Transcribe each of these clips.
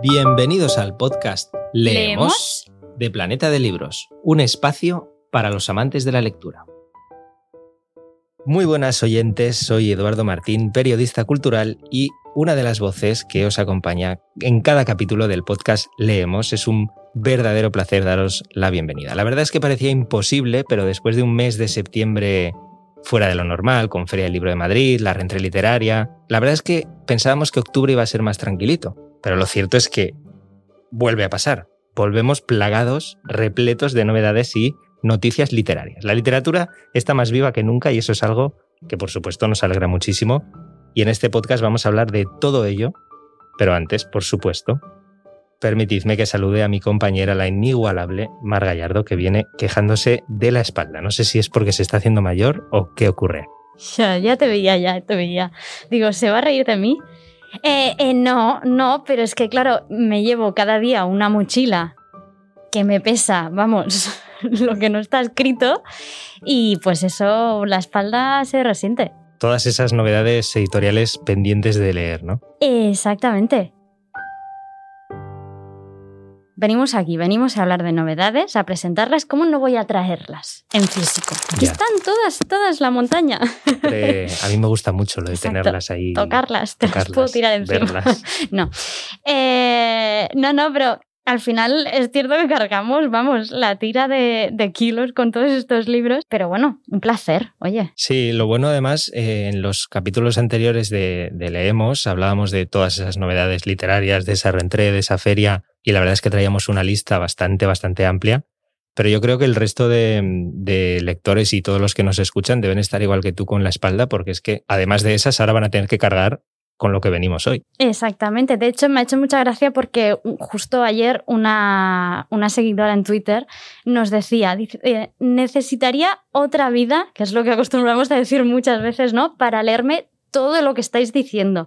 Bienvenidos al podcast Leemos, de Planeta de Libros, un espacio para los amantes de la lectura. Muy buenas oyentes, soy Eduardo Martín, periodista cultural y una de las voces que os acompaña en cada capítulo del podcast Leemos. Es un verdadero placer daros la bienvenida. La verdad es que parecía imposible, pero después de un mes de septiembre fuera de lo normal, con Feria del Libro de Madrid, la rentrée literaria, la verdad es que pensábamos que octubre iba a ser más tranquilito. Pero lo cierto es que vuelve a pasar. Volvemos plagados, repletos de novedades y noticias literarias. La literatura está más viva que nunca y eso es algo que por supuesto nos alegra muchísimo. Y en este podcast vamos a hablar de todo ello. Pero antes, por supuesto, permitidme que salude a mi compañera, la inigualable Mar Gallardo, que viene quejándose de la espalda. No sé si es porque se está haciendo mayor o qué ocurre. Ya, ya te veía, ya te veía. Digo, ¿se va a reír de mí? Eh, eh, no, no, pero es que claro, me llevo cada día una mochila que me pesa, vamos, lo que no está escrito y pues eso, la espalda se resiente. Todas esas novedades editoriales pendientes de leer, ¿no? Exactamente venimos aquí, venimos a hablar de novedades, a presentarlas. ¿Cómo no voy a traerlas en físico? Aquí están todas, todas la montaña. a mí me gusta mucho lo de tenerlas ahí. Tocarlas, te las puedo tirar encima. no. Eh, no, no, pero al final es cierto que cargamos, vamos, la tira de, kilos con todos estos libros, pero bueno, un placer, oye. Sí, lo bueno además, eh, en los capítulos anteriores de, Leemos hablábamos de todas esas novedades literarias, de esa reentré, de esa feria, y la verdad es que traíamos una lista bastante, bastante amplia. Pero yo creo que el resto de, de, lectores y todos los que nos escuchan deben estar igual que tú con la espalda, porque es que además de esas, ahora van a tener que cargar con lo que venimos hoy. Exactamente. De hecho, me ha hecho mucha gracia porque justo ayer una, seguidora en Twitter nos decía, eh, necesitaría otra vida, que es lo que acostumbramos a decir muchas veces, ¿no? Para leerme todo lo que estáis diciendo.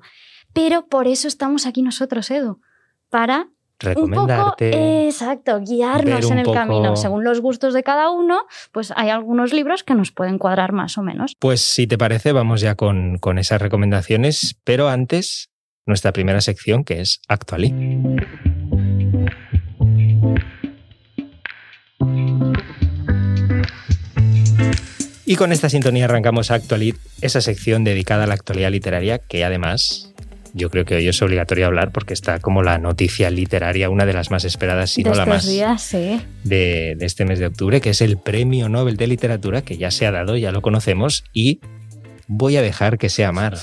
Pero por eso estamos aquí nosotros, Edu, para recomendarte. exacto, guiarnos en el camino. Según los gustos de cada uno, pues hay algunos libros que nos pueden cuadrar más o menos. Pues si te parece, vamos ya con, con esas recomendaciones, pero antes, nuestra primera sección que es Actualí. Y con esta sintonía arrancamos Actualid, esa sección dedicada a la actualidad literaria que además yo creo que hoy es obligatorio hablar porque está como la noticia literaria, una de las más esperadas, si no la más, de, este mes de octubre, que es el Premio Nobel de Literatura, que ya se ha dado, ya lo conocemos, y voy a dejar que sea Mar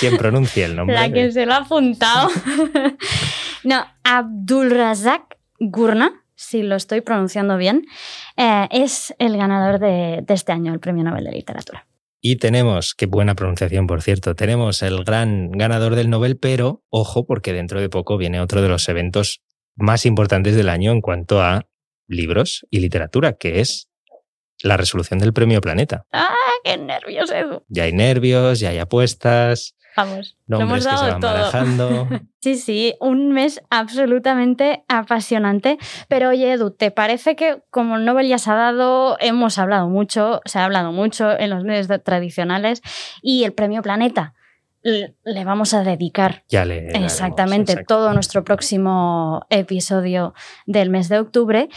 quien pronuncie el nombre. La que se lo ha apuntado. no, Abdul Razak Gurna, si lo estoy pronunciando bien, eh, es el ganador de este año, el Premio Nobel de Literatura. Y tenemos, qué buena pronunciación por cierto, tenemos el gran ganador del Nobel, pero ojo porque dentro de poco viene otro de los eventos más importantes del año en cuanto a libros y literatura, que es la resolución del Premio Planeta. ¡Ah, qué nervios, Edu! Ya hay nervios, ya hay apuestas. Vamos, lo hemos dado todo. sí, sí, un mes absolutamente apasionante. Pero oye, Edu, ¿te parece que como el Nobel ya se ha dado, hemos hablado mucho, se ha hablado mucho en los medios tradicionales y el premio Planeta? Le vamos a dedicar ya le exactamente todo nuestro próximo episodio del mes de octubre.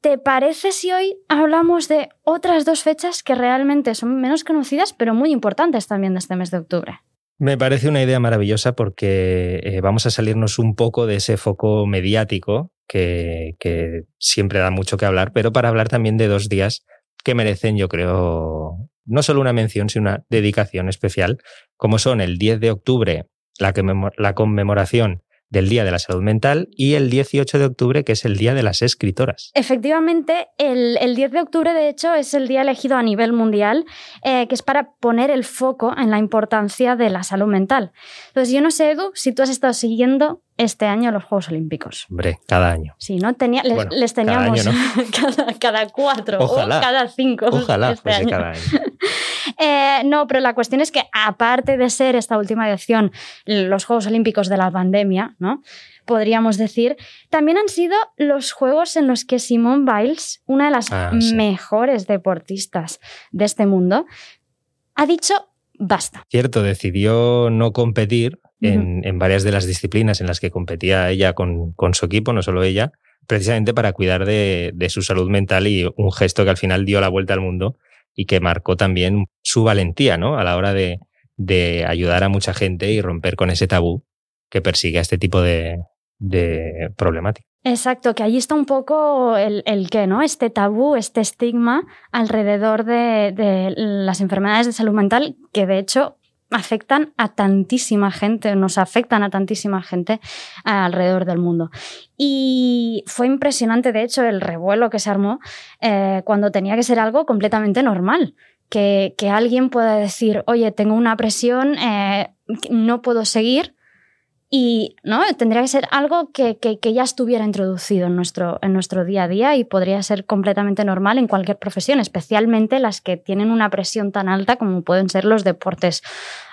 ¿Te parece si hoy hablamos de otras dos fechas que realmente son menos conocidas, pero muy importantes también de este mes de octubre? Me parece una idea maravillosa porque eh, vamos a salirnos un poco de ese foco mediático que, que, siempre da mucho que hablar, pero para hablar también de dos días que merecen, yo creo, no solo una mención, sino una dedicación especial, como son el 10 de octubre, la, la conmemoración del Día de la Salud Mental y el 18 de octubre, que es el Día de las Escritoras. Efectivamente, el, 10 de octubre, de hecho, es el día elegido a nivel mundial, eh, que es para poner el foco en la importancia de la salud mental. Entonces, yo no sé, Edu, si tú has estado siguiendo este año los Juegos Olímpicos. Hombre, cada año. Sí, ¿no? Tenía, les, teníamos cada, cuatro o cada cinco. Ojalá este cada año. Eh, no, pero la cuestión es que aparte de ser esta última edición los Juegos Olímpicos de la pandemia, ¿no? podríamos decir, también han sido los juegos en los que Simone Biles, una de las ah, mejores deportistas de este mundo, ha dicho basta. Cierto, decidió no competir en, varias de las disciplinas en las que competía ella con, su equipo, no solo ella, precisamente para cuidar de, su salud mental y un gesto que al final dio la vuelta al mundo y que marcó también su valentía ¿no? a la hora de, de ayudar a mucha gente y romper con ese tabú que persigue a este tipo de, de problemática. Exacto, que ahí está un poco el, el que, ¿no? Este tabú, este estigma alrededor de, de, las enfermedades de salud mental, que de hecho afectan a tantísima gente, nos afectan a tantísima gente alrededor del mundo. Y fue impresionante, de hecho, el revuelo que se armó eh, cuando tenía que ser algo completamente normal. Que, que, alguien pueda decir, oye, tengo una presión, eh, no puedo seguir, y ¿no? tendría que ser algo que, ya estuviera introducido en nuestro, en nuestro día a día y podría ser completamente normal en cualquier profesión, especialmente las que tienen una presión tan alta como pueden ser los deportes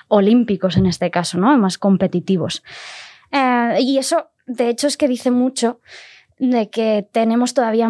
olímpicos en este caso, ¿no? más competitivos. Eh, y eso, de hecho, es que dice mucho de que tenemos todavía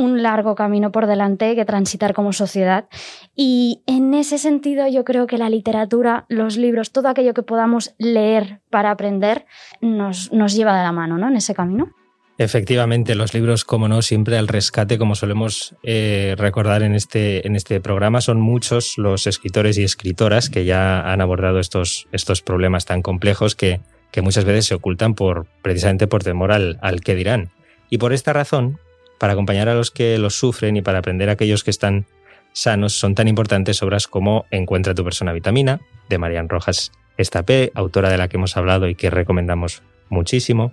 un largo camino por delante que transitar como sociedad. Y en ese sentido yo creo que la literatura, los libros, todo aquello que podamos leer para aprender nos, nos lleva de la mano ¿no? en ese camino. Efectivamente, los libros, como no, siempre al rescate, como solemos eh, recordar en este, en este programa, son muchos los escritores y escritoras que ya han abordado estos, estos problemas tan complejos que, que muchas veces se ocultan por, precisamente por temor al, al que dirán. Y por esta razón, para acompañar a los que los sufren y para aprender a aquellos que están sanos, son tan importantes obras como Encuentra tu persona vitamina, de Marian Rojas Estapé, autora de la que hemos hablado y que recomendamos muchísimo.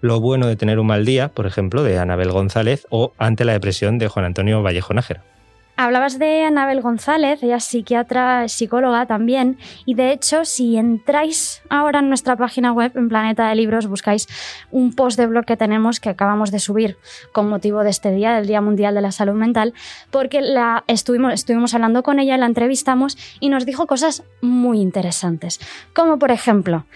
Lo bueno de tener un mal día, por ejemplo, de Anabel González, o Ante la depresión de Juan Antonio Vallejo Nájera. Hablabas de Anabel González, ella es psiquiatra, psicóloga también, y de hecho, si entráis ahora en nuestra página web, en Planeta de Libros, buscáis un post de blog que tenemos que acabamos de subir con motivo de este día, del Día Mundial de la Salud Mental, porque la estuvimos, estuvimos hablando con ella, la entrevistamos y nos dijo cosas muy interesantes, como por ejemplo,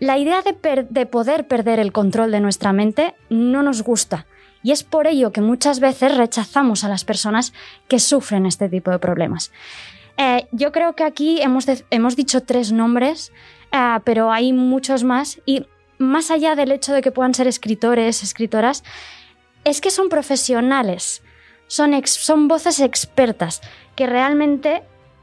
la idea de, de poder perder el control de nuestra mente no nos gusta y es por ello que muchas veces rechazamos a las personas que sufren este tipo de problemas. Eh, yo creo que aquí hemos, hemos dicho tres nombres, eh, pero hay muchos más y más allá del hecho de que puedan ser escritores, escritoras, es que son profesionales, son, son voces expertas que realmente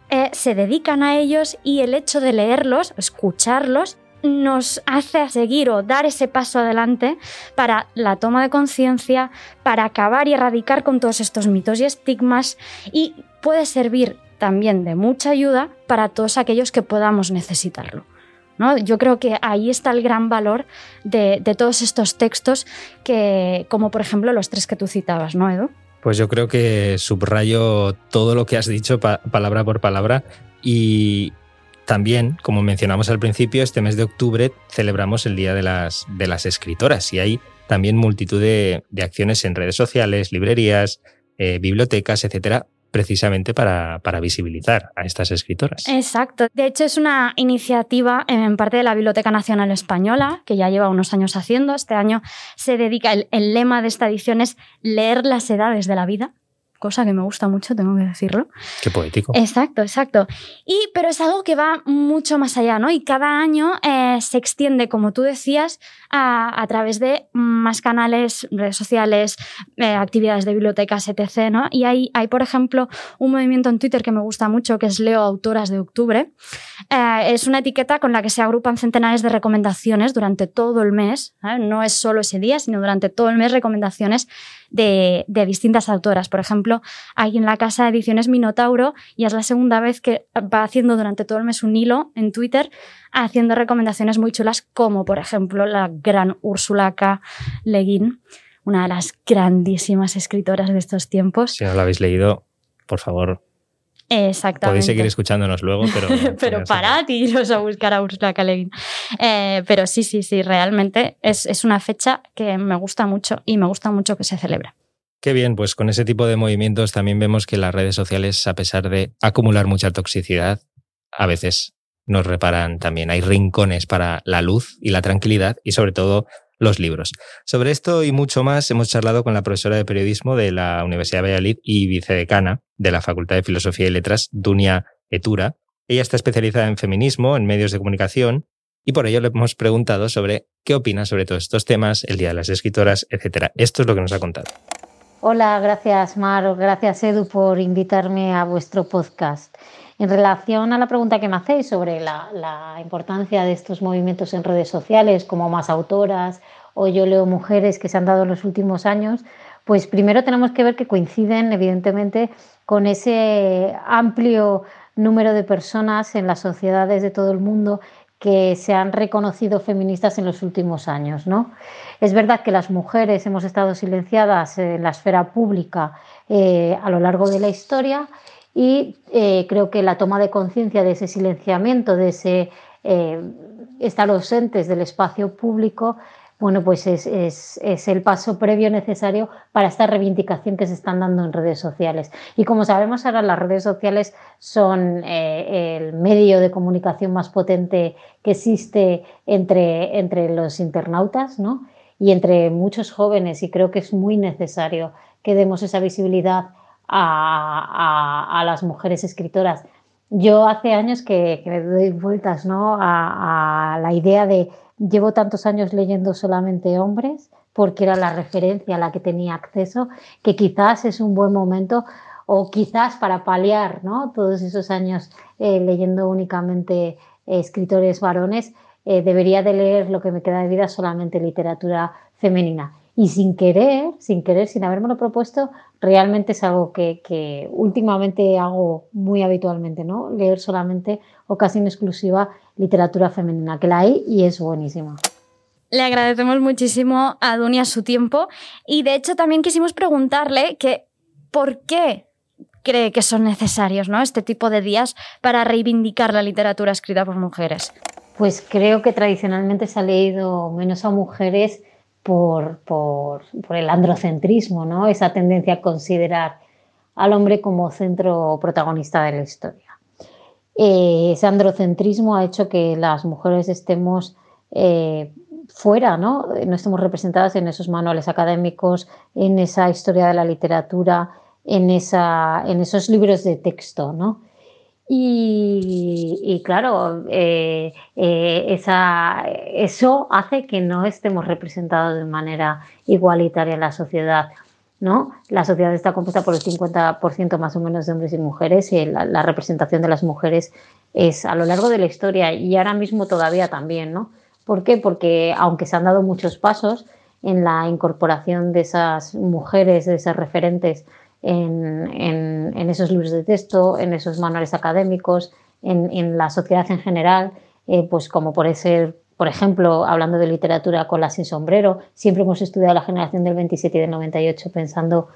eh, se dedican a ellos y el hecho de leerlos, escucharlos, nos hace seguir o dar ese paso adelante para la toma de conciencia, para acabar y erradicar con todos estos mitos y estigmas y puede servir también de mucha ayuda para todos aquellos que podamos necesitarlo. ¿no? Yo creo que ahí está el gran valor de, todos estos textos, que, como por ejemplo los tres que tú citabas, ¿no, Edu? Pues yo creo que subrayo todo lo que has dicho palabra por palabra y, también, como mencionamos al principio, este mes de octubre celebramos el Día de las, de las Escritoras y hay también multitud de, acciones en redes sociales, librerías, eh, bibliotecas, etcétera, precisamente para, para, visibilizar a estas escritoras. Exacto. De hecho, es una iniciativa en parte de la Biblioteca Nacional Española, que ya lleva unos años haciendo. Este año se dedica, el lema de esta edición es leer las edades de la vida cosa que me gusta mucho, tengo que decirlo. Qué poético. Exacto, exacto. Y, pero es algo que va mucho más allá, ¿no? Y cada año eh, se extiende, como tú decías, a, través de más canales, redes sociales, eh, actividades de bibliotecas, etc. ¿no? Y hay, hay, por ejemplo, un movimiento en Twitter que me gusta mucho, que es Leo Autoras de Octubre. Eh, es una etiqueta con la que se agrupan centenares de recomendaciones durante todo el mes. No es solo ese día, sino durante todo el mes recomendaciones de, distintas autoras. Por ejemplo, hay en la casa de ediciones Minotauro y es la segunda vez que va haciendo durante todo el mes un hilo en Twitter haciendo recomendaciones muy chulas, como por ejemplo la gran Úrsula K. Leguín, una de las grandísimas escritoras de estos tiempos. Si no lo habéis leído, por favor, Exactamente. Podéis seguir escuchándonos luego, pero. pero parad y iros a buscar a Ursula K. Eh, pero sí, sí, sí, realmente es, es, una fecha que me gusta mucho y me gusta mucho que se celebre. Qué bien, pues con ese tipo de movimientos también vemos que las redes sociales, a pesar de acumular mucha toxicidad, a veces nos reparan también. Hay rincones para la luz y la tranquilidad y sobre todo los libros. Sobre esto y mucho más hemos charlado con la profesora de periodismo de la Universidad de Valladolid y vicedecana de la Facultad de Filosofía y Letras, Dunia Etura. Ella está especializada en feminismo, en medios de comunicación y por ello le hemos preguntado sobre qué opina sobre todos estos temas, el Día de las Escritoras, etc. Esto es lo que nos ha contado. Hola, gracias Mar, gracias Edu por invitarme a vuestro podcast. En relación a la pregunta que me hacéis sobre la, importancia de estos movimientos en redes sociales, como más autoras o yo leo mujeres que se han dado en los últimos años, pues primero tenemos que ver que coinciden evidentemente con ese amplio número de personas en las sociedades de todo el mundo que se han reconocido feministas en los últimos años. ¿no? Es verdad que las mujeres hemos estado silenciadas en la esfera pública eh, a lo largo de la historia y eh, creo que la toma de conciencia de ese silenciamiento, de ese eh, estar ausentes del espacio público, bueno, pues es, es, el paso previo necesario para esta reivindicación que se están dando en redes sociales. Y como sabemos ahora, las redes sociales son eh, el medio de comunicación más potente que existe entre, entre los internautas ¿no? y entre muchos jóvenes, y creo que es muy necesario que demos esa visibilidad a, a, las mujeres escritoras. Yo hace años que, que doy vueltas ¿no? a la idea de Llevo tantos años leyendo solamente hombres porque era la referencia a la que tenía acceso, que quizás es un buen momento o quizás para paliar ¿no? todos esos años eh, leyendo únicamente eh, escritores varones, eh, debería de leer lo que me queda de vida solamente literatura femenina. Y sin querer, sin querer, sin habérmelo propuesto, realmente es algo que, que últimamente hago muy habitualmente, ¿no? Leer solamente o casi en exclusiva literatura femenina, que la hay y es buenísima. Le agradecemos muchísimo a Dunia su tiempo y de hecho también quisimos preguntarle que por qué cree que son necesarios ¿no? este tipo de días para reivindicar la literatura escrita por mujeres. Pues creo que tradicionalmente se ha leído menos a mujeres por, por, el androcentrismo, ¿no? esa tendencia a considerar al hombre como centro protagonista de la historia. Eh, ese androcentrismo ha hecho que las mujeres estemos eh, fuera, ¿no? no estemos representadas en esos manuales académicos, en esa historia de la literatura, en, esa, en esos libros de texto. ¿no? Y, claro, eh, esa, eso hace que no estemos representados de manera igualitaria en la sociedad. ¿no? La sociedad está compuesta por el 50% más o menos de hombres y mujeres y la, representación de las mujeres es a lo largo de la historia y ahora mismo todavía también, ¿no? ¿Por qué? Porque aunque se han dado muchos pasos en la incorporación de esas mujeres, de esas referentes en, esos libros de texto, en esos manuales académicos, en, la sociedad en general, eh, pues como puede ser por ejemplo, hablando de literatura con la sin sombrero, siempre hemos estudiado la generación del 27 y del 98 pensando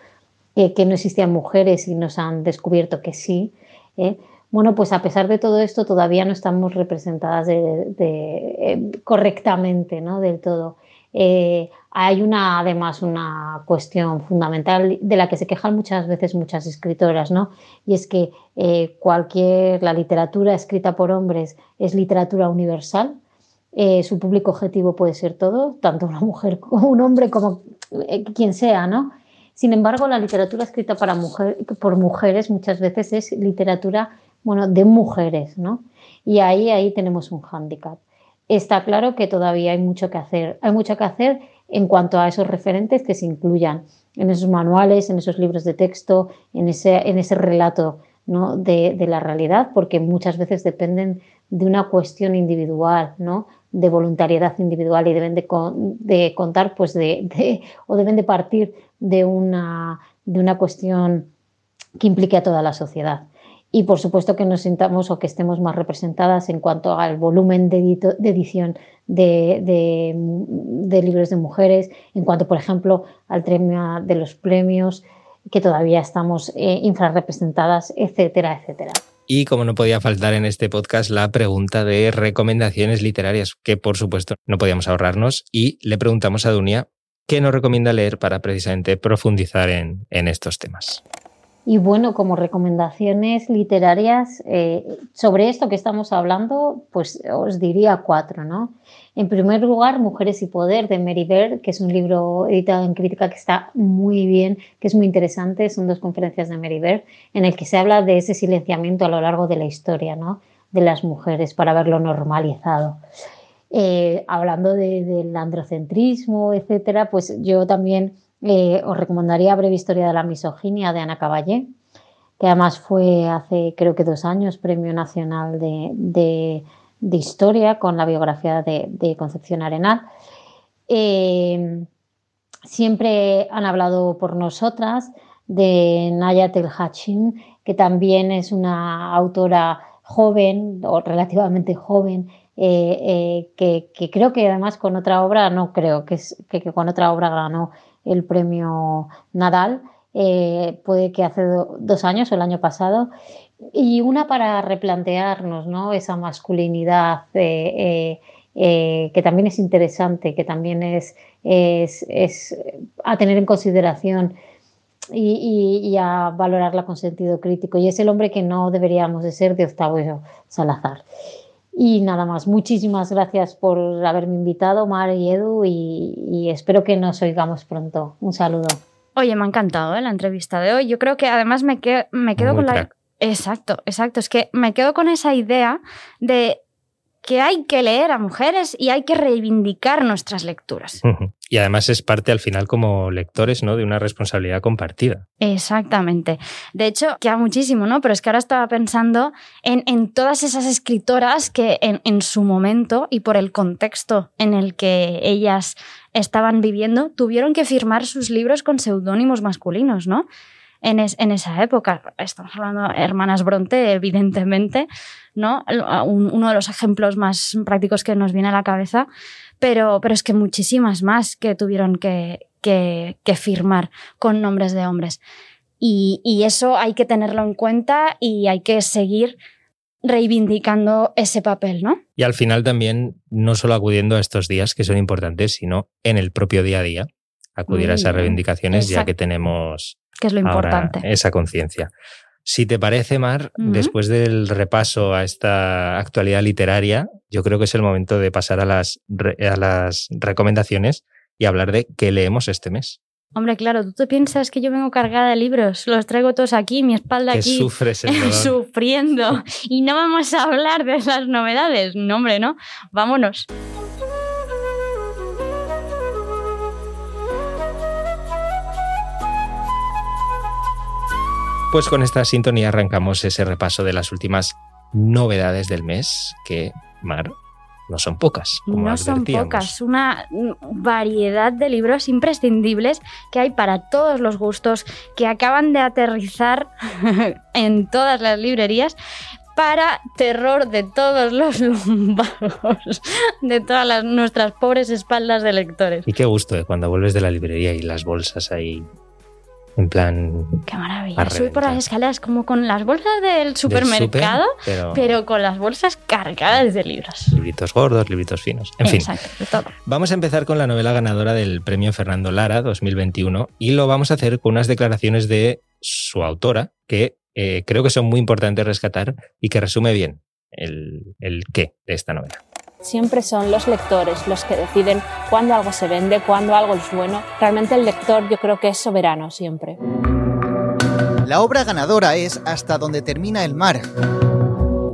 que no existían mujeres y nos han descubierto que sí. ¿eh? Bueno, pues a pesar de todo esto, todavía no estamos representadas eh, correctamente, ¿no? Del todo. Eh, hay una, además, una cuestión fundamental de la que se quejan muchas veces muchas escritoras, ¿no? Y es que cualquier, la literatura escrita por hombres es literatura universal, eh, su público objetivo puede ser todo, tanto una mujer como un hombre, como eh, quien sea, ¿no? Sin embargo, la literatura escrita para mujer, por mujeres muchas veces es literatura bueno, de mujeres, ¿no? Y ahí, ahí tenemos un hándicap. Está claro que todavía hay mucho que hacer. Hay mucho que hacer en cuanto a esos referentes que se incluyan en esos manuales, en esos libros de texto, en ese, en ese relato ¿no? de, de, la realidad, porque muchas veces dependen de una cuestión individual, ¿no? de voluntariedad individual y deben de, contar pues de, o deben de partir de una, de una cuestión que implique a toda la sociedad. Y por supuesto que nos sintamos o que estemos más representadas en cuanto al volumen de, edición de, libros de mujeres, en cuanto, por ejemplo, al tema de los premios, que todavía estamos eh, infrarrepresentadas, etcétera, etcétera. Y como no podía faltar en este podcast, la pregunta de recomendaciones literarias, que por supuesto no podíamos ahorrarnos, y le preguntamos a Dunia qué nos recomienda leer para precisamente profundizar en, en estos temas. Y bueno, como recomendaciones literarias eh, sobre esto que estamos hablando, pues os diría cuatro, ¿no? En primer lugar, Mujeres y Poder de Mary Baird, que es un libro editado en crítica que está muy bien, que es muy interesante. Son dos conferencias de Mary Baird en el que se habla de ese silenciamiento a lo largo de la historia, ¿no? De las mujeres para verlo normalizado. eh, hablando del androcentrismo, etcétera, pues yo también eh, os recomendaría Breve Historia de la Misoginia de Ana Caballé, que además fue hace creo que dos años Premio Nacional de, Historia con la biografía de, Concepción Arenal. Eh, siempre han hablado por nosotras de Nayat El Hachim, que también es una autora joven o relativamente joven, eh, que, creo que además con otra obra, no creo que, que con otra obra ganó el premio Nadal, eh, puede que hace dos años o el año pasado, y una para replantearnos ¿no? esa masculinidad eh, eh, que también es interesante, que también es, es, a tener en consideración. Y, a valorarla con sentido crítico. Y es el hombre que no deberíamos de ser de Octavio Salazar. Y nada más, muchísimas gracias por haberme invitado, Mar y Edu, y, espero que nos oigamos pronto. Un saludo. Oye, me ha encantado ¿eh? la entrevista de hoy. Yo creo que además me, me quedo con la... Exacto, exacto. Es que me quedo con esa idea de que hay que leer a mujeres y hay que reivindicar nuestras lecturas. Y además es parte al final como lectores, ¿no? De una responsabilidad compartida. Exactamente. De hecho, queda muchísimo, ¿no? Pero es que ahora estaba pensando en, todas esas escritoras que en, su momento y por el contexto en el que ellas estaban viviendo, tuvieron que firmar sus libros con seudónimos masculinos, ¿no? En, en, esa época. Estamos hablando de hermanas Bronte, evidentemente, ¿no? uno de los ejemplos más prácticos que nos viene a la cabeza, pero, pero es que muchísimas más que tuvieron que, que, firmar con nombres de hombres. Y, y, eso hay que tenerlo en cuenta y hay que seguir reivindicando ese papel, ¿no? Y al final también, no solo acudiendo a estos días que son importantes, sino en el propio día a día, acudir a esas reivindicaciones ya que tenemos que es lo importante. esa conciencia. Si te parece, Mar, después del repaso a esta actualidad literaria, yo creo que es el momento de pasar a las, a las recomendaciones y hablar de qué leemos este mes. Hombre, claro, tú te piensas que yo vengo cargada de libros, los traigo todos aquí, mi espalda que aquí, sufres el sufriendo, y no vamos a hablar de las novedades. No, hombre, no. Vámonos. Pues con esta sintonía arrancamos ese repaso de las últimas novedades del mes, que, Mar, no son pocas. Como no son pocas, una variedad de libros imprescindibles que hay para todos los gustos, que acaban de aterrizar en todas las librerías para terror de todos los lumbagos, de todas las, nuestras pobres espaldas de lectores. Y qué gusto ¿eh? cuando vuelves de la librería y las bolsas ahí en plan. Qué maravilla. Subir por las escaleras como con las bolsas del supermercado, pero... con las bolsas cargadas de libros. Libritos gordos, libritos finos. En fin. Vamos a empezar con la novela ganadora del premio Fernando Lara 2021 y lo vamos a hacer con unas declaraciones de su autora que eh, creo que son muy importantes rescatar y que resume bien el, el qué de esta novela siempre son los lectores los que deciden cuándo algo se vende, cuándo algo es bueno. Realmente el lector yo creo que es soberano siempre. La obra ganadora es Hasta donde termina el mar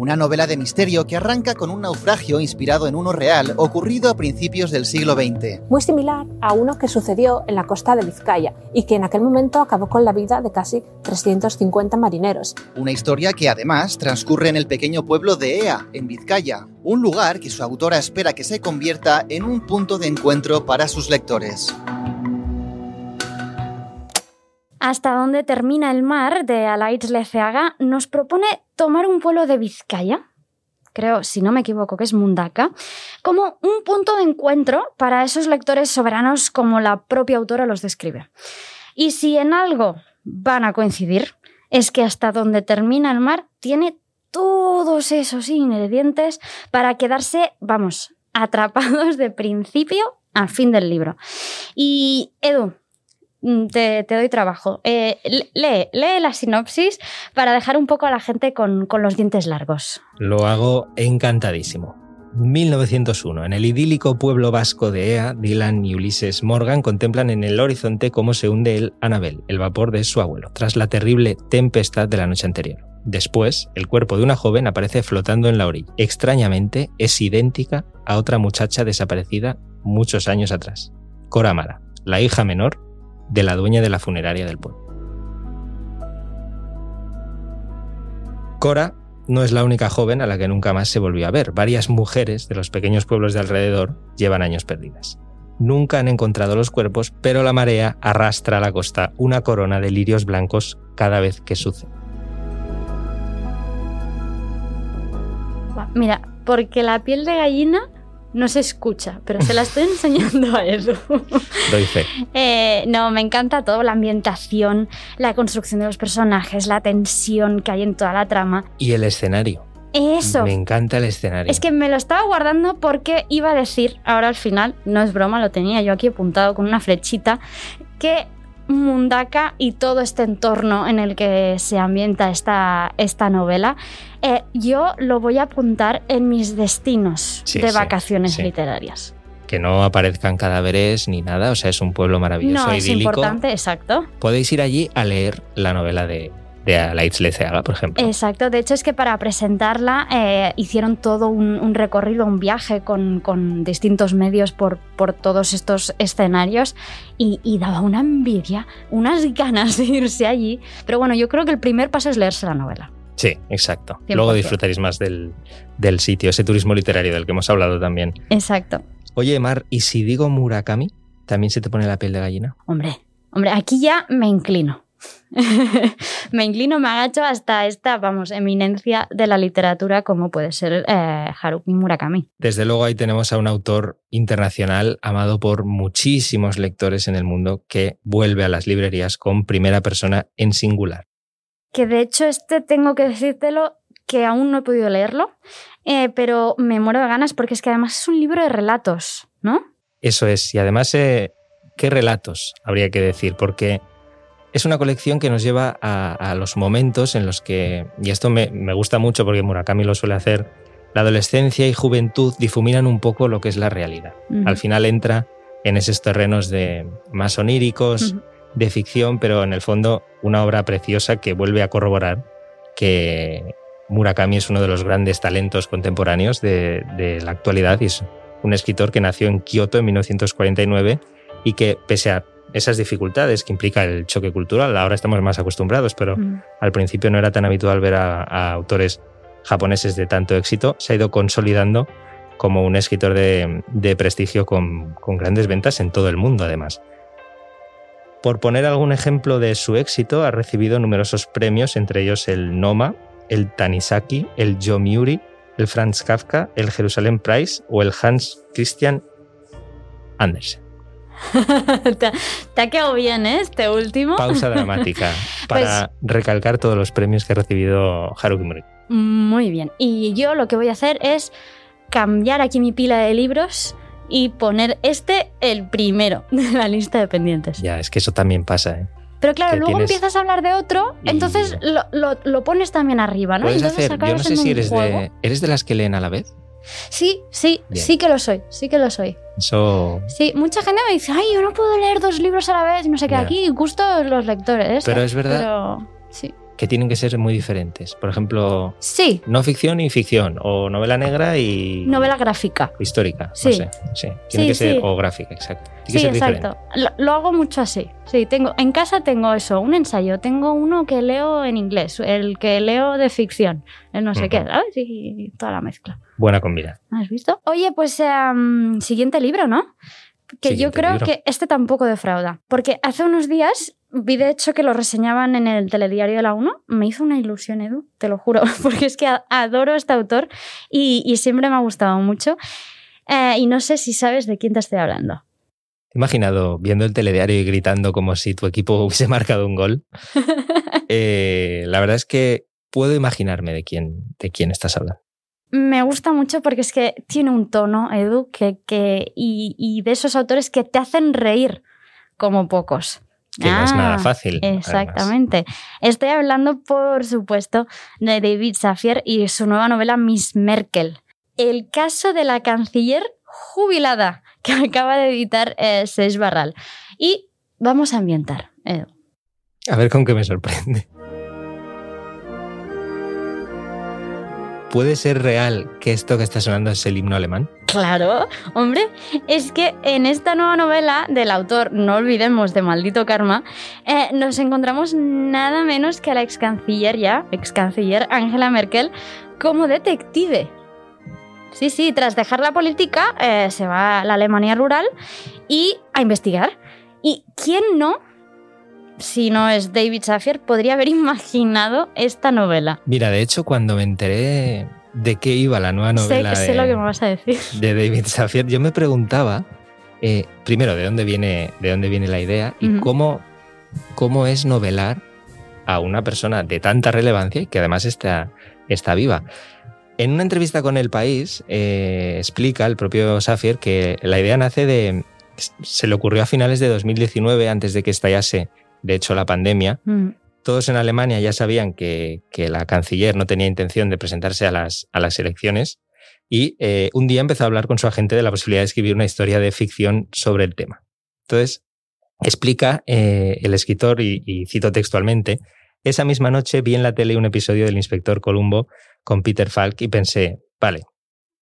una novela de misterio que arranca con un naufragio inspirado en uno real ocurrido a principios del siglo XX. Muy similar a uno que sucedió en la costa de Vizcaya y que en aquel momento acabó con la vida de casi 350 marineros. Una historia que además transcurre en el pequeño pueblo de Ea, en Vizcaya, un lugar que su autora espera que se convierta en un punto de encuentro para sus lectores. Hasta dónde termina el mar de Alaitz Leceaga nos propone tomar un pueblo de Vizcaya, creo, si no me equivoco, que es Mundaka, como un punto de encuentro para esos lectores soberanos como la propia autora los describe. Y si en algo van a coincidir, es que hasta donde termina el mar tiene todos esos ingredientes para quedarse, vamos, atrapados de principio a fin del libro. Y Edu, Mm, te, doy trabajo. Eh, lee, lee la sinopsis para dejar un poco a la gente con, con los dientes largos. Lo hago encantadísimo. 1901. En el idílico pueblo vasco de Ea, Dylan y Ulises Morgan contemplan en el horizonte cómo se hunde el Anabel, el vapor de su abuelo, tras la terrible tempestad de la noche anterior. Después, el cuerpo de una joven aparece flotando en la orilla. Extrañamente, es idéntica a otra muchacha desaparecida muchos años atrás. Cora Mara, la hija menor de la dueña de la funeraria del pueblo. Cora no es la única joven a la que nunca más se volvió a ver. Varias mujeres de los pequeños pueblos de alrededor llevan años perdidas. Nunca han encontrado los cuerpos, pero la marea arrastra a la costa una corona de lirios blancos cada vez que sucede. Mira, porque la piel de gallina no se escucha, pero se la estoy enseñando a Edu. Doy fe. Eh, no, me encanta todo, la ambientación, la construcción de los personajes, la tensión que hay en toda la trama. Y el escenario. Eso. Me encanta el escenario. Es que me lo estaba guardando porque iba a decir, ahora al final, no es broma, lo tenía yo aquí apuntado con una flechita, que Mundaka y todo este entorno en el que se ambienta esta, esta novela, eh, yo lo voy a apuntar en mis destinos Sí, de vacaciones sí. literarias. que no aparezcan cadáveres ni nada, o sea, es un pueblo maravilloso, No, es idílico. importante, exacto. Podéis ir allí a leer la novela de, de Alaitz Leceaga, por ejemplo. Exacto, de hecho es que para presentarla eh, hicieron todo un, un recorrido, un viaje con, con distintos medios por, por todos estos escenarios y, y daba una envidia, unas ganas de irse allí. Pero bueno, yo creo que el primer paso es leerse la novela. Sí, exacto. 100%. Luego disfrutaréis más del, del sitio, ese turismo literario del que hemos hablado también. Exacto. Oye, Mar, ¿y si digo Murakami, también se te pone la piel de gallina? Hombre, hombre, aquí ya me inclino. me inclino, me agacho hasta esta, vamos, eminencia de la literatura como puede ser eh, Haruki Murakami. Desde luego ahí tenemos a un autor internacional amado por muchísimos lectores en el mundo que vuelve a las librerías con primera persona en singular. Que de hecho este tengo que decírtelo que aún no he podido leerlo, eh, pero me muero de ganas porque es que además es un libro de relatos, ¿no? Eso es, y además, eh, ¿qué relatos habría que decir? Porque es una colección que nos lleva a, a los momentos en los que, y esto me, me gusta mucho porque Murakami lo suele hacer, la adolescencia y juventud difuminan un poco lo que es la realidad. Al final entra en esos terrenos de más oníricos. De ficción, pero en el fondo una obra preciosa que vuelve a corroborar que Murakami es uno de los grandes talentos contemporáneos de, de la actualidad y es un escritor que nació en Kioto en 1949 y que pese a esas dificultades que implica el choque cultural, ahora estamos más acostumbrados, pero Mm. al principio no era tan habitual ver a, a autores japoneses de tanto éxito, se ha ido consolidando como un escritor de, de prestigio con, con grandes ventas en todo el mundo, además. Por poner algún ejemplo de su éxito, ha recibido numerosos premios, entre ellos el Noma, el Tanisaki, el Yomiuri, el Franz Kafka, el Jerusalem Prize o el Hans Christian Andersen. te, te ha quedado bien, ¿eh? Este último. Pausa dramática para recalcar todos los premios que ha recibido Haruki Murakami. Muy bien. Y yo lo que voy a hacer es cambiar aquí mi pila de libros y poner este el primero de la lista de pendientes. Ya, es que eso también pasa, ¿eh? Pero claro, luego tienes- empiezas a hablar de otro, Y- entonces lo, lo- lo pones también arriba, ¿no? Puedes Entonces hacer, yo no sé si eres juego. de, eres de las que leen a la vez. Sí, sí, Bien. sí que lo soy, sí que lo soy. Eso. Sí, mucha gente me dice, ay, yo no puedo leer dos libros a la vez, no sé qué, aquí gustos los lectores. Pero es verdad Pero sí. Que tienen que ser muy diferentes. Por ejemplo, Sí, no ficción y ficción, o novela negra y. novela gráfica. histórica. Sí. No sé. Sí. Tiene Sí, que ser. sí. O gráfica, exacto. Tiene Sí, que ser exacto. Lo, lo hago mucho así. Sí, tengo, en casa tengo eso, un ensayo. Tengo uno que leo en inglés, el que leo de ficción, el no sé qué, ¿sabes? Y toda la mezcla. Buena combinación. ¿Has visto? Oye, pues em, siguiente libro, ¿no? Que yo creo libro. que este tampoco defrauda. Porque hace unos días vi de hecho que lo reseñaban en el telediario de la 1. Me hizo una ilusión, Edu, te lo juro. Porque es que adoro a este autor y, y siempre me ha gustado mucho. Eh, y no sé si sabes de quién te estoy hablando. He imaginado viendo el telediario y gritando como si tu equipo hubiese marcado un gol. Eh, la verdad es que puedo imaginarme de quién, de quién estás hablando. Me gusta mucho porque es que tiene un tono, Edu, que, que, y, y de esos autores que te hacen reír como pocos. Que no es nada Ah, fácil. además. Exactamente. Estoy hablando, por supuesto, de David Safier y su nueva novela Miss Merkel. El caso de la canciller jubilada que acaba de editar eh, Seix Barral. Y vamos a ambientar. Edu. A ver con qué me sorprende. ¿Puede ser real que esto que está sonando es el himno alemán? Claro, hombre, es que en esta nueva novela del autor, no olvidemos de Maldito Karma, eh, nos encontramos nada menos que a la ex canciller ya, ex canciller Angela Merkel, como detective. Sí, sí, tras dejar la política, eh, se va a la Alemania rural y a investigar. ¿Y quién no si no es David Safier, podría haber imaginado esta novela. Mira, de hecho, cuando me enteré de qué iba la nueva novela sé, sé de, lo que me vas a decir. de David Safier, yo me preguntaba, eh, primero, de dónde viene, de dónde viene la idea y cómo, cómo es novelar a una persona de tanta relevancia y que además está, está viva. En una entrevista con El País, eh, explica el propio Safier que la idea nace de. Se le ocurrió a finales de 2019, antes de que estallase, de hecho, la pandemia. Mm, Todos en Alemania ya sabían que, que la canciller no tenía intención de presentarse a las, a las elecciones y eh, un día empezó a hablar con su agente de la posibilidad de escribir una historia de ficción sobre el tema. Entonces, explica eh, el escritor, y, y cito textualmente, esa misma noche vi en la tele un episodio del inspector Columbo con Peter Falk y pensé, vale,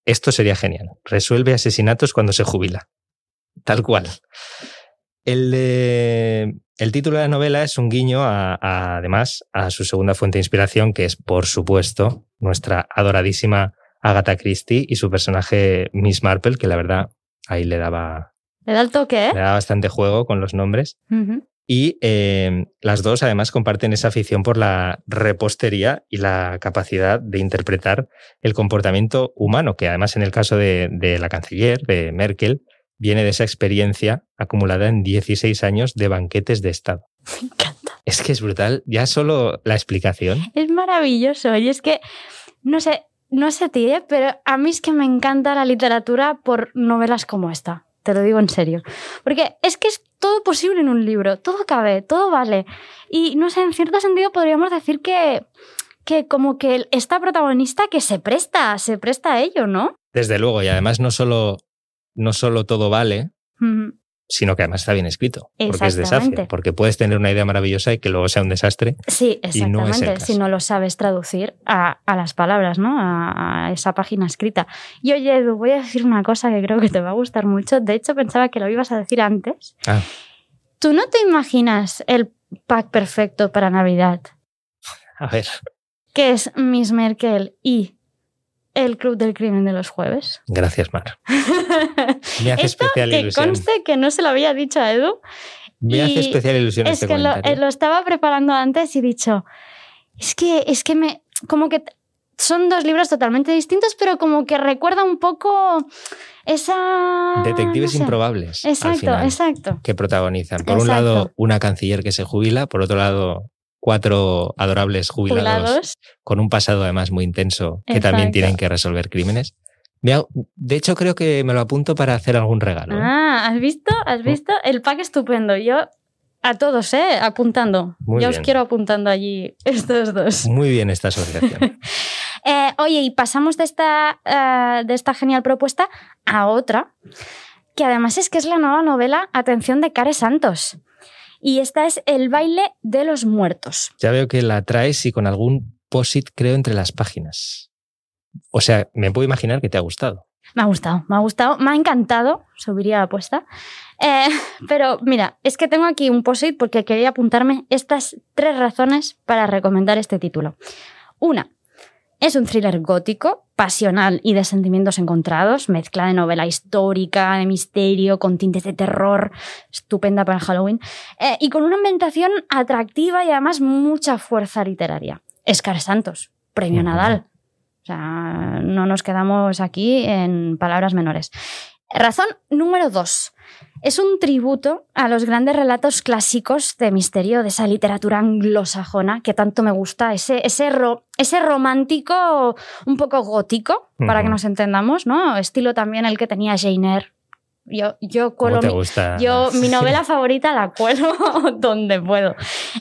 esto sería genial. Resuelve asesinatos cuando se jubila. Tal cual. El, de- el título de la novela es un guiño, a- a, además, a su segunda fuente de inspiración, que es, por supuesto, nuestra adoradísima Agatha Christie y su personaje Miss Marple, que la verdad ahí le daba, Le da el toque, ¿eh? le daba bastante juego con los nombres. Y eh, las dos además comparten esa afición por la repostería y la capacidad de interpretar el comportamiento humano, que además en el caso de, de la canciller, de Merkel, viene de esa experiencia acumulada en 16 años de banquetes de Estado. Me encanta. Es que es brutal, ya solo la explicación. Es maravilloso. Y es que, no sé, no sé ti, ¿eh? pero a mí es que me encanta la literatura por novelas como esta. Te lo digo en serio. Porque es que es todo posible en un libro, todo cabe, todo vale. Y no sé, en cierto sentido podríamos decir que, que como que esta protagonista que se presta, se presta a ello, ¿no? Desde luego, y además no solo, no solo todo vale, sino que además está bien escrito, porque es de Exactamente. Safier, porque puedes tener una idea maravillosa y que luego sea un desastre. Sí, Y no es el exactamente. caso. si no lo sabes traducir a, a las palabras, ¿no? A, a esa página escrita. Y oye, Edu, voy a decir una cosa que creo que te va a gustar mucho. De hecho, pensaba que lo ibas a decir antes. Ah. ¿Tú no te imaginas el pack perfecto para Navidad? A ver, Que es Miss Merkel y el Club del Crimen de los Jueves. gracias, Mar. Me hace Esto especial que ilusión. conste que no se lo había dicho a Edu. Me hace y especial ilusión Es este que lo, estaba preparando antes y he dicho, es que, es que me, como que son dos libros totalmente distintos, pero como que recuerda un poco esa... Detectives no sé. improbables. al Exacto, final, exacto. Que protagonizan. Por un lado, una canciller que se jubila, por otro lado, cuatro adorables jubilados, Jubilados. con un pasado además muy intenso que también tienen que resolver crímenes. De hecho, creo que me lo apunto para hacer algún regalo. ¿eh? Ah, ¿has visto? ¿Has visto? El pack estupendo. Yo a todos, ¿eh? Apuntando. Muy Yo bien. os quiero apuntando allí estos dos. Muy bien esta asociación. Eh, oye, y pasamos de esta, eh, de esta genial propuesta a otra, que además es que es la nueva novela Atención de Care Santos. Y esta es El baile de los muertos. ya veo que la traes y con algún posit, creo, entre las páginas. O sea, me puedo imaginar que te ha gustado. Me ha gustado, me ha gustado, me ha encantado, subiría la apuesta. Eh, pero mira, es que tengo aquí un post-it porque quería apuntarme estas tres razones para recomendar este título. Una, es un thriller gótico, pasional y de sentimientos encontrados, mezcla de novela histórica, de misterio, con tintes de terror, estupenda para Halloween, eh, y con una ambientación atractiva y además mucha fuerza literaria. Escar Santos, premio. Nadal. O sea, no nos quedamos aquí en palabras menores. Razón número dos. Es un tributo a los grandes relatos clásicos de misterio de esa literatura anglosajona que tanto me gusta, ese, ese, ro- ese romántico un poco gótico, para que nos entendamos, ¿no? Estilo también el que tenía Jane Eyre, Yo, yo ¿Cómo cuelo mi-? Yo, mi novela favorita la cuelo donde puedo.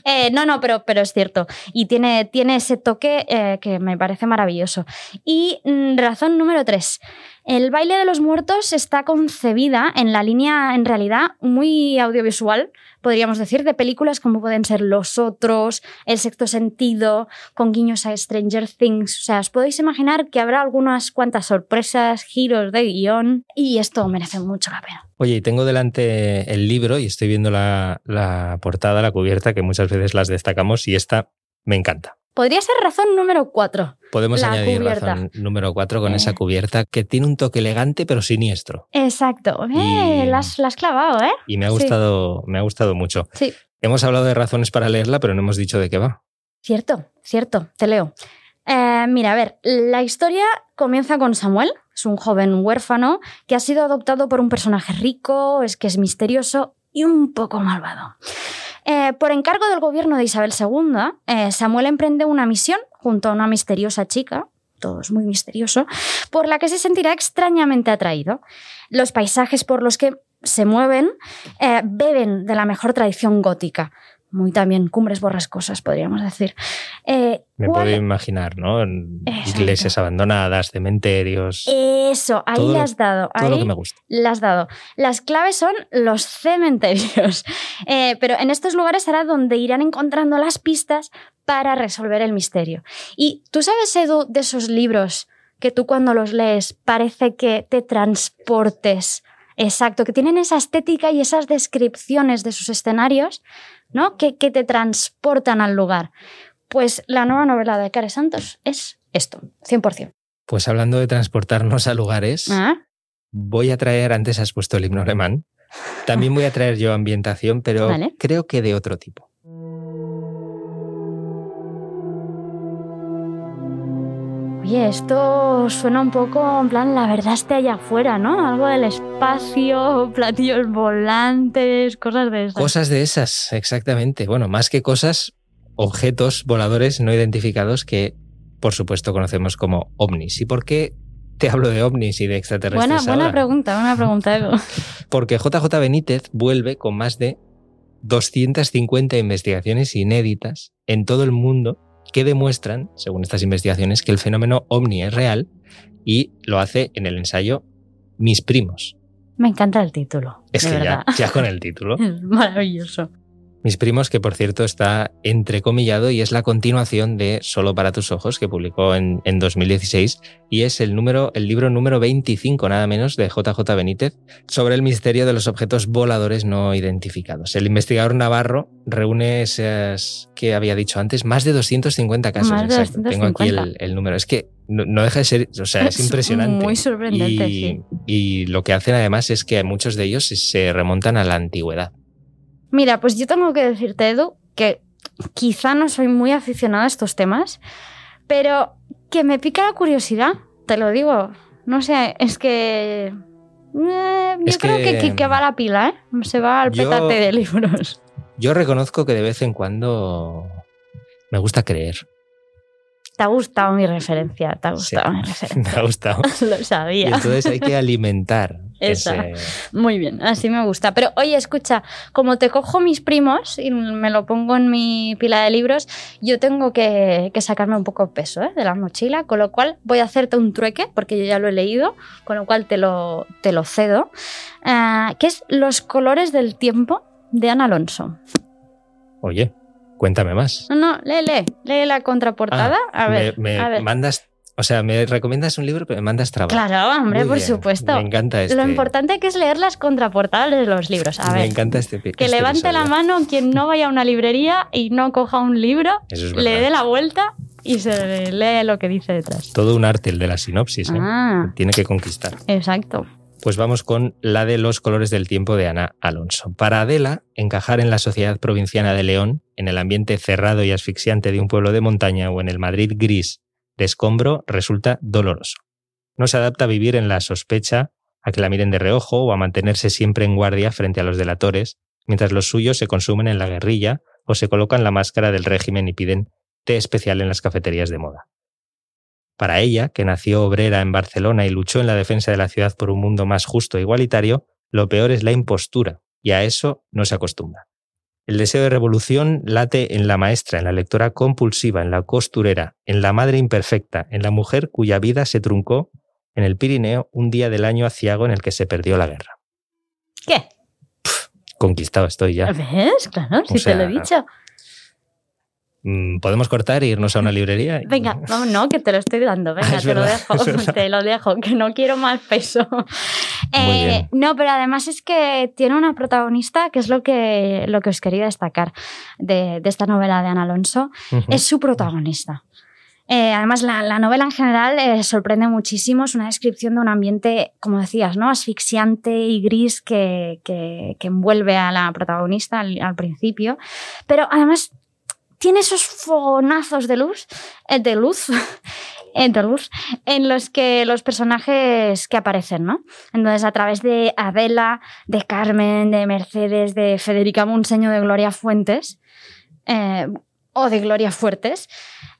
Eh, no, no, pero, pero es cierto. Y tiene, tiene ese toque eh, que me parece maravilloso. Y mm, razón número tres. El baile de los muertos está concebida en la línea, en realidad, muy audiovisual, podríamos decir, de películas como pueden ser Los Otros, El Sexto Sentido, con guiños a Stranger Things. O sea, os podéis imaginar que habrá algunas cuantas sorpresas, giros de guion, y esto merece mucho la pena. Oye, y tengo delante el libro y estoy viendo la, la portada, la cubierta, que muchas veces las destacamos y esta me encanta. Podría ser razón número cuatro. Podemos La añadir cubierta. razón número 4 con Eh. esa cubierta que tiene un toque elegante pero siniestro. Exacto. Eh, Y- la, has, la has clavado, ¿eh? Y me ha Sí. gustado, me ha gustado mucho. Sí. Hemos hablado de razones para leerla, pero no hemos dicho de qué va. Cierto, cierto, te leo. Eh, mira, a ver, la historia comienza con Samuel, es un joven huérfano que ha sido adoptado por un personaje rico, es que es misterioso y un poco malvado. Eh, por encargo del gobierno de Isabel II, eh, Samuel emprende una misión junto a una misteriosa chica, todo es muy misterioso, por la que se sentirá extrañamente atraído. Los paisajes por los que se mueven eh, beben de la mejor tradición gótica. Muy también cumbres borrascosas, podríamos decir. Eh, Me ¿cuál- puedo imaginar, ¿no? Exacto. Iglesias abandonadas, cementerios. Eso, ahí Todo lo- has dado. todo lo ahí que me gusta. le has dado. Las claves son los cementerios. Eh, pero en estos lugares será donde irán encontrando las pistas para resolver el misterio. Y tú sabes, Edu, de esos libros que tú cuando los lees parece que te transportes. Exacto, que tienen esa estética y esas descripciones de sus escenarios, ¿no? Que, que te transportan al lugar. Pues la nueva novela de Care Santos es esto, 100%. Pues hablando de transportarnos a lugares, ¿Ah? voy a traer, antes has puesto el himno alemán, también voy a traer yo ambientación, pero Vale. creo que de otro tipo. Oye, esto suena un poco en plan, la verdad está allá afuera, ¿no? Algo del espacio, platillos volantes, cosas de esas. Cosas de esas, exactamente. Bueno, más que cosas, objetos voladores no identificados que, por supuesto, conocemos como ovnis. ¿Y por qué te hablo de ovnis y de extraterrestres buena, buena ahora? pregunta, buena pregunta. Porque JJ Benítez vuelve con más de 250 investigaciones inéditas en todo el mundo que demuestran, según estas investigaciones, que el fenómeno ovni es real y lo hace en el ensayo Mis primos. Me encanta el título. Es de que ya, ya con el título. Es maravilloso. Mis primos, que por cierto está entrecomillado y es la continuación de Solo para tus ojos, que publicó en, en 2016, y es el, número, el libro número 25, nada menos, de JJ Benítez, sobre el misterio de los objetos voladores no identificados. El investigador navarro reúne esas que había dicho antes, más de 250 casos. Más de exacto. Tengo aquí el, 250. el número. Es que no, no deja de ser, o sea, es Es impresionante. muy sorprendente, y, sí. y lo que hacen además es que muchos de ellos se remontan a la antigüedad. Mira, pues yo tengo que decirte, Edu, que quizá no soy muy aficionada a estos temas, pero que me pica la curiosidad, te lo digo. No sé, es que... eh, yo Es creo que, que- va la pila, ¿eh? Se va al Yo- petate de libros. Yo reconozco que de vez en cuando me gusta creer. Te ha gustado mi referencia, te ha Sí. gustado mi Me referencia. ha gustado. Lo Y sabía. entonces hay que alimentar Esa. ese- Muy bien, así me gusta. Pero oye, escucha, como te cojo mis primos y me lo pongo en mi pila de libros, yo tengo que, que sacarme un poco de peso ¿eh? de la mochila, con lo cual voy a hacerte un trueque, porque yo ya lo he leído, con lo cual te lo, te lo cedo, ah, que es Los colores del tiempo de Ana Alonso. Oye, cuéntame más. No, no, lee, lee, lee la contraportada. Ah, a ver, me, me a ver. mandas, o sea, me recomiendas un libro, pero me mandas trabajo. Claro, hombre, Muy por bien, supuesto. Me encanta este. Lo importante que es leer las contraportadas de los libros. A me ver, encanta este. Que este levante la mano quien no vaya a una librería y no coja un libro, Eso es le dé la vuelta y se lee lo que dice detrás. Todo un arte el de la sinopsis, ¿eh? Ah, Tiene que conquistar. exacto. Pues vamos con la de los colores del tiempo de Ana Alonso. Para Adela, encajar en la sociedad provinciana de León, en el ambiente cerrado y asfixiante de un pueblo de montaña o en el Madrid gris de escombro, resulta doloroso. No se adapta a vivir en la sospecha, a que la miren de reojo o a mantenerse siempre en guardia frente a los delatores, mientras los suyos se consumen en la guerrilla o se colocan la máscara del régimen y piden té especial en las cafeterías de moda. Para ella, que nació obrera en Barcelona y luchó en la defensa de la ciudad por un mundo más justo e igualitario, lo peor es la impostura, y a eso no se acostumbra. El deseo de revolución late en la maestra, en la lectora compulsiva, en la costurera, en la madre imperfecta, en la mujer cuya vida se truncó en el Pirineo un día del año aciago en el que se perdió la guerra. ¿Qué? conquistado estoy ya. ¿Ves? Claro, si te lo he dicho. Mm, ¿Podemos cortar e irnos a una librería? Venga, no, no, que te lo estoy dando. Venga, te lo dejo. Te lo dejo, que no quiero más peso. Eh, no, pero además es que tiene una protagonista que es lo que, lo que os quería destacar de, esta novela de Ana Alonso. Es su protagonista. Eh, además, la, novela en general eh, sorprende muchísimo. Es una descripción de un ambiente, como decías, ¿no? asfixiante y gris que, envuelve a la protagonista al, principio. Pero además tiene esos fogonazos de luz, eh, de luz, de luz, en los que los personajes que aparecen, ¿no? Entonces, a través de Adela, de Carmen, de Mercedes, de Federica Monseño, de Gloria Fuentes, o de Gloria Fuertes,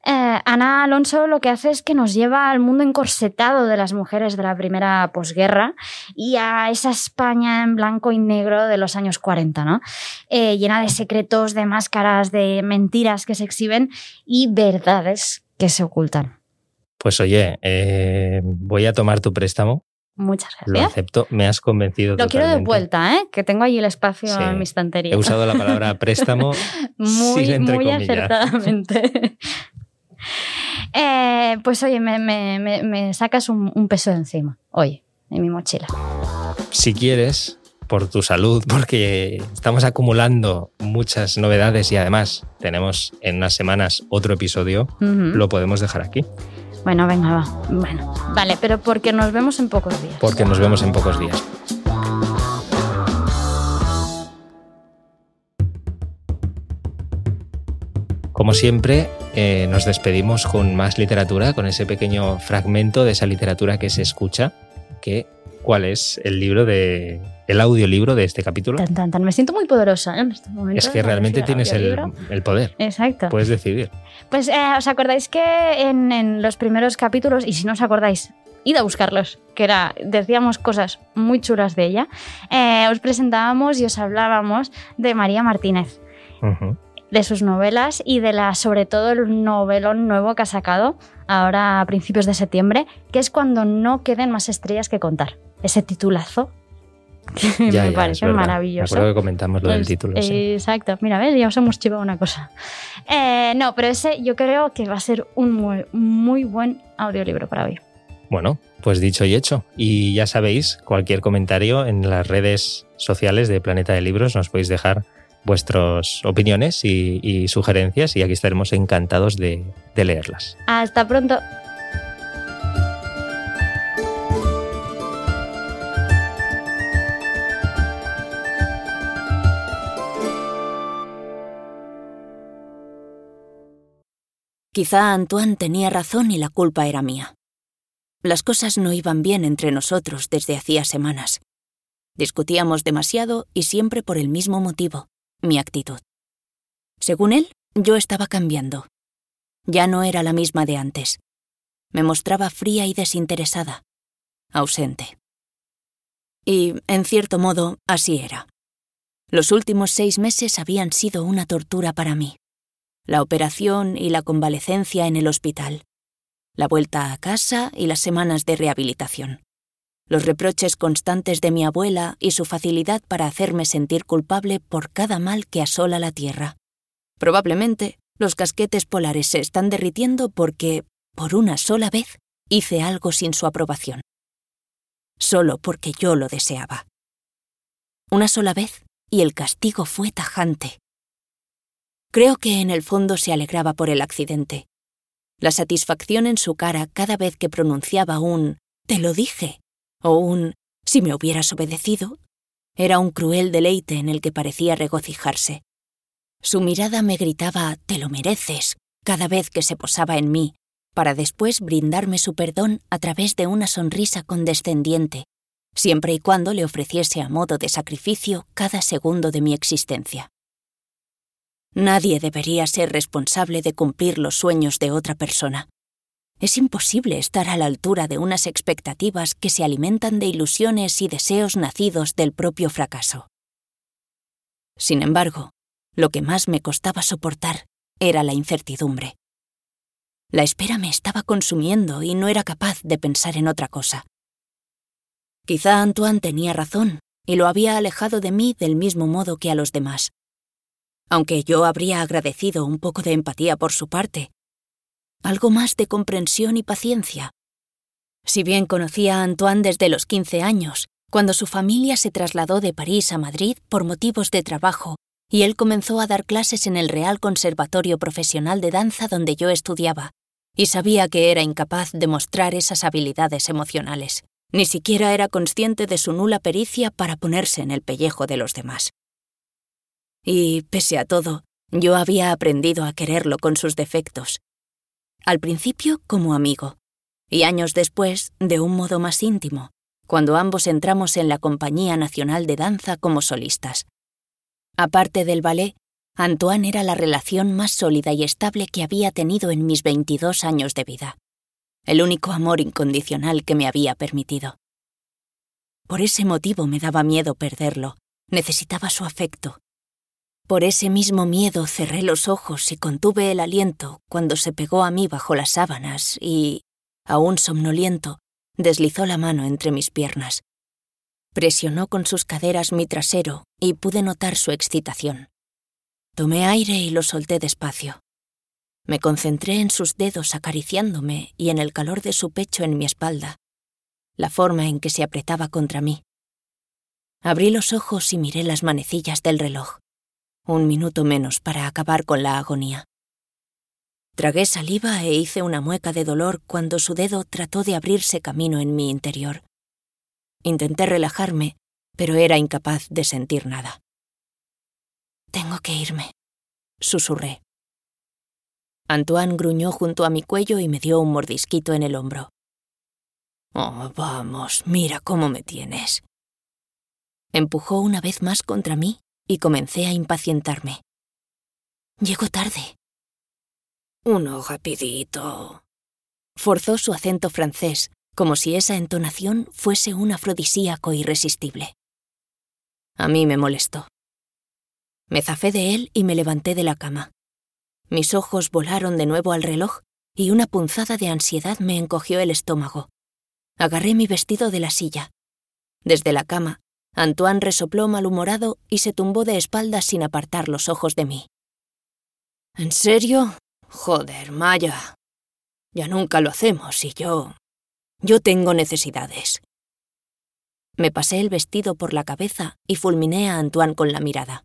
eh, Ana Alonso lo que hace es que nos lleva al mundo encorsetado de las mujeres de la primera posguerra y a esa España en blanco y negro de los años 40, ¿no? Eh, llena de secretos, de máscaras, de mentiras que se exhiben y verdades que se ocultan. Pues oye, eh, voy a tomar tu préstamo Muchas gracias. Lo acepto, me has convencido. Lo quiero de vuelta, ¿eh? que tengo allí el espacio en mi estantería. He usado la palabra préstamo muy, muy acertadamente. Eh, pues oye, me, sacas un, peso de encima, hoy, en mi mochila. Si quieres, por tu salud, porque estamos acumulando muchas novedades y además tenemos en unas semanas otro episodio, lo podemos dejar aquí. Bueno, venga, va. Bueno, vale, pero porque nos vemos en pocos días. Porque nos vemos en pocos días. Como siempre, eh, nos despedimos con más literatura, con ese pequeño fragmento de esa literatura que se escucha, que ¿cuál es el libro de el audiolibro de este capítulo? Me siento muy poderosa en este momento. Es que realmente tienes el, el, poder. Exacto. Puedes decidir. Pues eh, os acordáis que en, los primeros capítulos, y si no os acordáis, id a buscarlos, que era, decíamos cosas muy chulas de ella, eh, os presentábamos y os hablábamos de María Martínez. de sus novelas y de la, sobre todo el novelón nuevo que ha sacado ahora a principios de septiembre, que es cuando no queden más estrellas que contar. Ese titulazo me parece maravilloso. Me que comentamos lo del título. Exacto, mira, ves, ya os hemos chivado una cosa. Eh, no, pero ese yo creo que va a ser un muy, muy buen audiolibro para hoy. Bueno, pues dicho y hecho. Y ya sabéis, cualquier comentario en las redes sociales de Planeta de Libros nos podéis dejar vuestras opiniones y, sugerencias y aquí estaremos encantados de leerlas. Hasta pronto. Quizá Antoine tenía razón y la culpa era mía. Las cosas no iban bien entre nosotros desde hacía semanas. Discutíamos demasiado y siempre por el mismo motivo, mi actitud. Según él, yo estaba cambiando. Ya no era la misma de antes. Me mostraba fría y desinteresada, ausente. Y, en cierto modo, así era. Los últimos seis meses habían sido una tortura para mí la operación y la convalecencia en el hospital, la vuelta a casa y las semanas de rehabilitación, los reproches constantes de mi abuela y su facilidad para hacerme sentir culpable por cada mal que asola la Tierra. Probablemente los casquetes polares se están derritiendo porque, por una sola vez, hice algo sin su aprobación. Solo porque yo lo deseaba. Una sola vez y el castigo fue tajante. Creo que en el fondo se alegraba por el accidente. La satisfacción en su cara cada vez que pronunciaba un Te lo dije o un Si me hubieras obedecido era un cruel deleite en el que parecía regocijarse. Su mirada me gritaba Te lo mereces cada vez que se posaba en mí, para después brindarme su perdón a través de una sonrisa condescendiente, siempre y cuando le ofreciese a modo de sacrificio cada segundo de mi existencia. Nadie debería ser responsable de cumplir los sueños de otra persona. Es imposible estar a la altura de unas expectativas que se alimentan de ilusiones y deseos nacidos del propio fracaso. Sin embargo, lo que más me costaba soportar era la incertidumbre. La espera me estaba consumiendo y no era capaz de pensar en otra cosa. Quizá Antoine tenía razón y lo había alejado de mí del mismo modo que a los demás. Aunque yo habría agradecido un poco de empatía por su parte, algo más de comprensión y paciencia. Si bien conocía a Antoine desde los 15 años, cuando su familia se trasladó de París a Madrid por motivos de trabajo y él comenzó a dar clases en el Real Conservatorio Profesional de Danza donde yo estudiaba, y sabía que era incapaz de mostrar esas habilidades emocionales. Ni siquiera era consciente de su nula pericia para ponerse en el pellejo de los demás. Y, pese a todo, yo había aprendido a quererlo con sus defectos, al principio como amigo, y años después de un modo más íntimo, cuando ambos entramos en la Compañía Nacional de Danza como solistas. Aparte del ballet, Antoine era la relación más sólida y estable que había tenido en mis 22 años de vida, el único amor incondicional que me había permitido. Por ese motivo me daba miedo perderlo, necesitaba su afecto, por ese mismo miedo cerré los ojos y contuve el aliento cuando se pegó a mí bajo las sábanas y, aún somnoliento, deslizó la mano entre mis piernas. Presionó con sus caderas mi trasero y pude notar su excitación. Tomé aire y lo solté despacio. Me concentré en sus dedos acariciándome y en el calor de su pecho en mi espalda, la forma en que se apretaba contra mí. Abrí los ojos y miré las manecillas del reloj un minuto menos para acabar con la agonía. Tragué saliva e hice una mueca de dolor cuando su dedo trató de abrirse camino en mi interior. Intenté relajarme, pero era incapaz de sentir nada. Tengo que irme, susurré. Antoine gruñó junto a mi cuello y me dio un mordisquito en el hombro. Oh, vamos, mira cómo me tienes. Empujó una vez más contra mí y comencé a impacientarme. Llego tarde. Uno rapidito. Forzó su acento francés, como si esa entonación fuese un afrodisíaco irresistible. A mí me molestó. Me zafé de él y me levanté de la cama. Mis ojos volaron de nuevo al reloj y una punzada de ansiedad me encogió el estómago. Agarré mi vestido de la silla. Desde la cama Antoine resopló malhumorado y se tumbó de espaldas sin apartar los ojos de mí. ¿En serio? Joder, Maya. Ya nunca lo hacemos y yo... Yo tengo necesidades. Me pasé el vestido por la cabeza y fulminé a Antoine con la mirada.